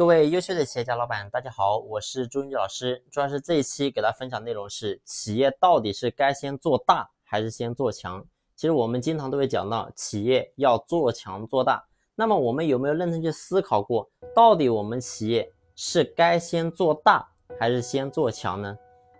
各位优秀的企业家老板，大家好，我是朱云老师。主要是这一期给大家分享内容是：企业到底是该先做大还是先做强？其实我们经常都会讲到，企业要做强做大。那么我们有没有认真去思考过，到底我们企业是该先做大还是先做强呢？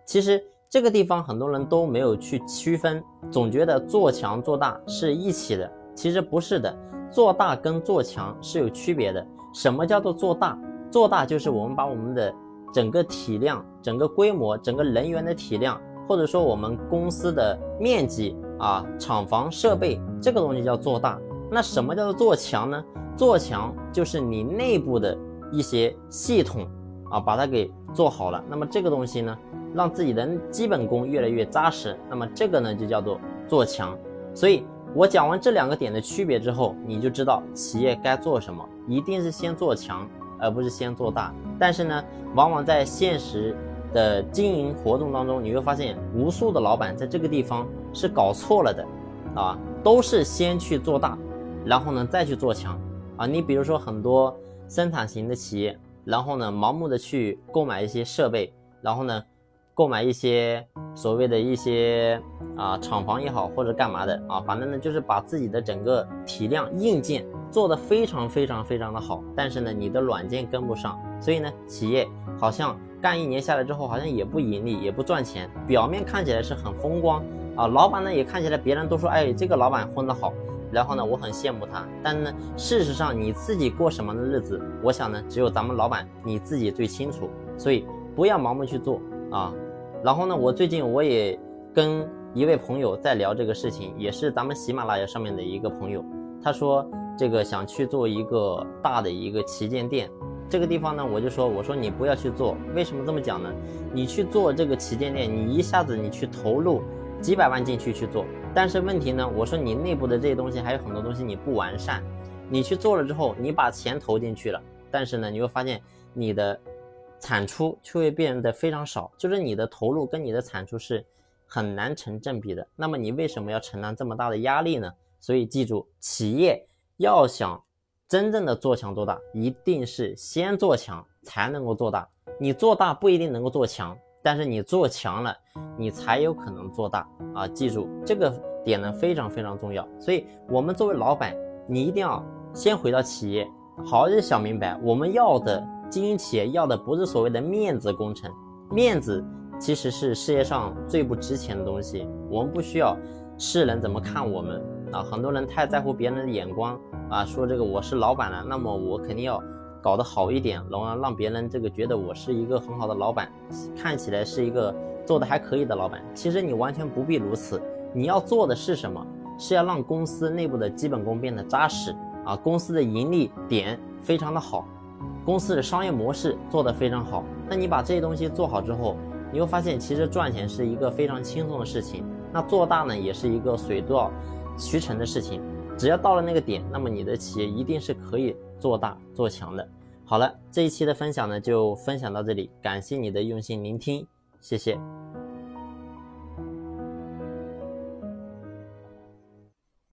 其实这个地方很多人都没有去区分，总觉得做强做大是一起的，其实不是的，做大跟做强是有区别的。什么叫做做大？做大就是我们把我们的整个体量、整个规模、整个人员的体量，或者说我们公司的面积啊、厂房设备这个东西叫做大。那什么叫做做强呢？做强就是你内部的一些系统啊，把它给做好了。那么这个东西呢，让自己的基本功越来越扎实。那么这个呢，就叫做做强。所以。我讲完这两个点的区别之后，你就知道企业该做什么，一定是先做强，而不是先做大。但是呢，往往在现实的经营活动当中，你会发现无数的老板在这个地方是搞错了的，啊，都是先去做大，然后呢再去做强，啊，你比如说很多生产型的企业，然后呢盲目的去购买一些设备，然后呢。购买一些所谓的一些啊厂房也好，或者干嘛的啊，反正呢就是把自己的整个体量硬件做得非常非常非常的好，但是呢你的软件跟不上，所以呢企业好像干一年下来之后好像也不盈利也不赚钱，表面看起来是很风光啊，老板呢也看起来别人都说哎这个老板混得好，然后呢我很羡慕他，但呢事实上你自己过什么的日子，我想呢只有咱们老板你自己最清楚，所以不要盲目去做啊。然后呢，我最近我也跟一位朋友在聊这个事情，也是咱们喜马拉雅上面的一个朋友，他说这个想去做一个大的一个旗舰店，这个地方呢，我就说我说你不要去做，为什么这么讲呢？你去做这个旗舰店，你一下子你去投入几百万进去去做，但是问题呢，我说你内部的这些东西还有很多东西你不完善，你去做了之后，你把钱投进去了，但是呢，你会发现你的。产出却会变得非常少，就是你的投入跟你的产出是很难成正比的。那么你为什么要承担这么大的压力呢？所以记住，企业要想真正的做强做大，一定是先做强才能够做大。你做大不一定能够做强，但是你做强了，你才有可能做大啊！记住这个点呢，非常非常重要。所以我们作为老板，你一定要先回到企业，好好的想明白我们要的。经营企业要的不是所谓的面子工程，面子其实是世界上最不值钱的东西。我们不需要世人怎么看我们啊，很多人太在乎别人的眼光啊，说这个我是老板了，那么我肯定要搞得好一点，然后让别人这个觉得我是一个很好的老板，看起来是一个做的还可以的老板。其实你完全不必如此，你要做的是什么？是要让公司内部的基本功变得扎实啊，公司的盈利点非常的好。公司的商业模式做得非常好，那你把这些东西做好之后，你会发现其实赚钱是一个非常轻松的事情。那做大呢，也是一个水到渠成的事情。只要到了那个点，那么你的企业一定是可以做大做强的。好了，这一期的分享呢就分享到这里，感谢你的用心聆听，谢谢。